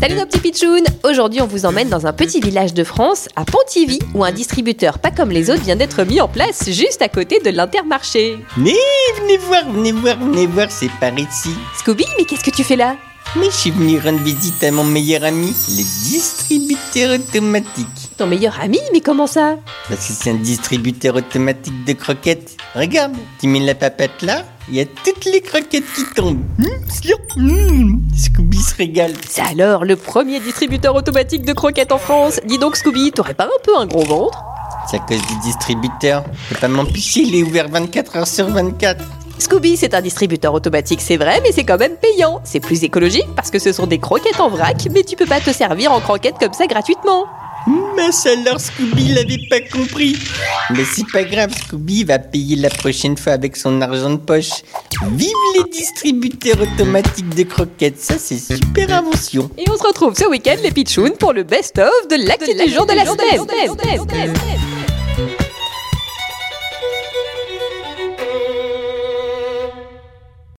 Salut nos petits pitchouns Aujourd'hui on vous emmène dans un petit village de France, à Pontivy, où un distributeur pas comme les autres vient d'être mis en place juste à côté de l'intermarché. Venez, venez voir, venez voir, venez voir, c'est par ici. Scooby, mais qu'est-ce que tu fais là? Mais je suis venu rendre visite à mon meilleur ami, le distributeur automatique. Ton meilleur ami Mais comment ça Parce que c'est un distributeur automatique de croquettes. Regarde, tu mets la papette là, il y a toutes les croquettes qui tombent. Hum. Scooby se régale. C'est alors le premier distributeur automatique de croquettes en France. Dis donc Scooby, t'aurais pas un peu un gros ventre C'est à cause du distributeur. Je peux pas m'empêcher, il est ouvert 24 heures sur 24. Scooby, c'est un distributeur automatique, c'est vrai, mais c'est quand même payant. C'est plus écologique parce que ce sont des croquettes en vrac, mais tu peux pas te servir en croquettes comme ça gratuitement. Mais alors Scooby l'avait pas compris. Mais c'est pas grave, Scooby va payer la prochaine fois avec son argent de poche. Vive les distributeurs automatiques de croquettes, ça c'est super invention. Et on se retrouve ce week-end, les pitchouns, pour le best-of de l'actu du jour de la semaine.